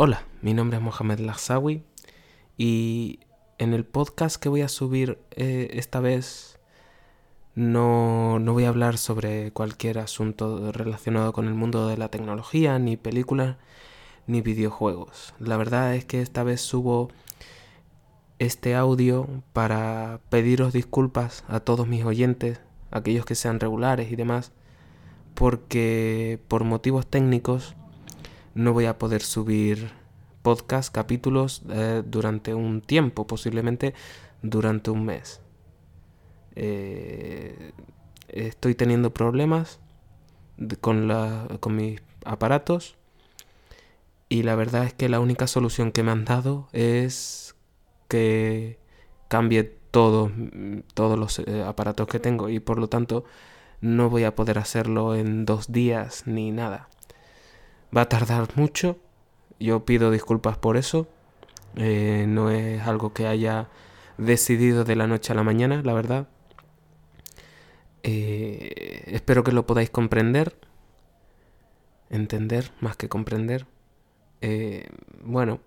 Hola, mi nombre es Mohamed Lazawi y en el podcast que voy a subir eh, esta vez no, no voy a hablar sobre cualquier asunto relacionado con el mundo de la tecnología, ni películas, ni videojuegos. La verdad es que esta vez subo este audio para pediros disculpas a todos mis oyentes, aquellos que sean regulares y demás, porque por motivos técnicos no voy a poder subir podcast, capítulos eh, durante un tiempo, posiblemente durante un mes. Eh, estoy teniendo problemas con, la, con mis aparatos y la verdad es que la única solución que me han dado es que cambie todos los eh, aparatos que tengo y por lo tanto no voy a poder hacerlo en dos días ni nada. Va a tardar mucho, yo pido disculpas por eso, eh, no es algo que haya decidido de la noche a la mañana, la verdad. Eh, espero que lo podáis comprender, entender más que comprender. Eh, bueno,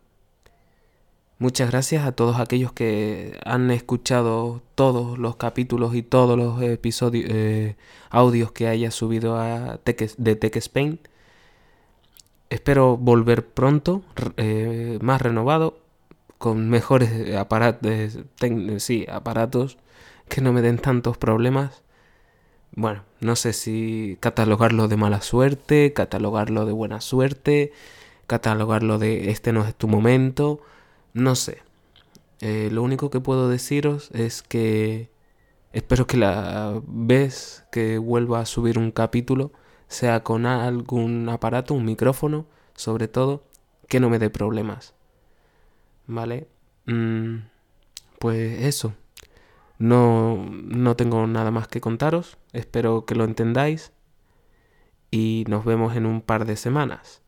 muchas gracias a todos aquellos que han escuchado todos los capítulos y todos los episodios, audios que haya subido a de Tech Spain. Espero volver pronto, eh, más renovado, con mejores aparatos, sí, aparatos que no me den tantos problemas. Bueno, no sé si catalogarlo de mala suerte, catalogarlo de buena suerte, catalogarlo de este no es tu momento, no sé. Eh, lo único que puedo deciros es que espero que la vez que vuelva a subir un capítulo sea con algún aparato, un micrófono, sobre todo, que no me dé problemas. ¿Vale? Mm, pues eso. No, no tengo nada más que contaros. Espero que lo entendáis. Y nos vemos en un par de semanas.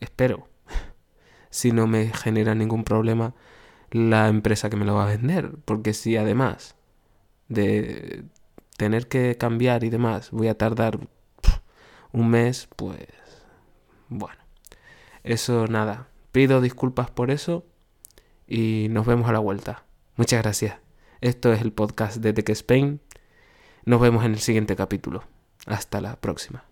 Espero. si no me genera ningún problema la empresa que me lo va a vender. Porque si además de tener que cambiar y demás voy a tardar un mes, pues bueno. Eso nada. Pido disculpas por eso y nos vemos a la vuelta. Muchas gracias. Esto es el podcast de Tech Spain. Nos vemos en el siguiente capítulo. Hasta la próxima.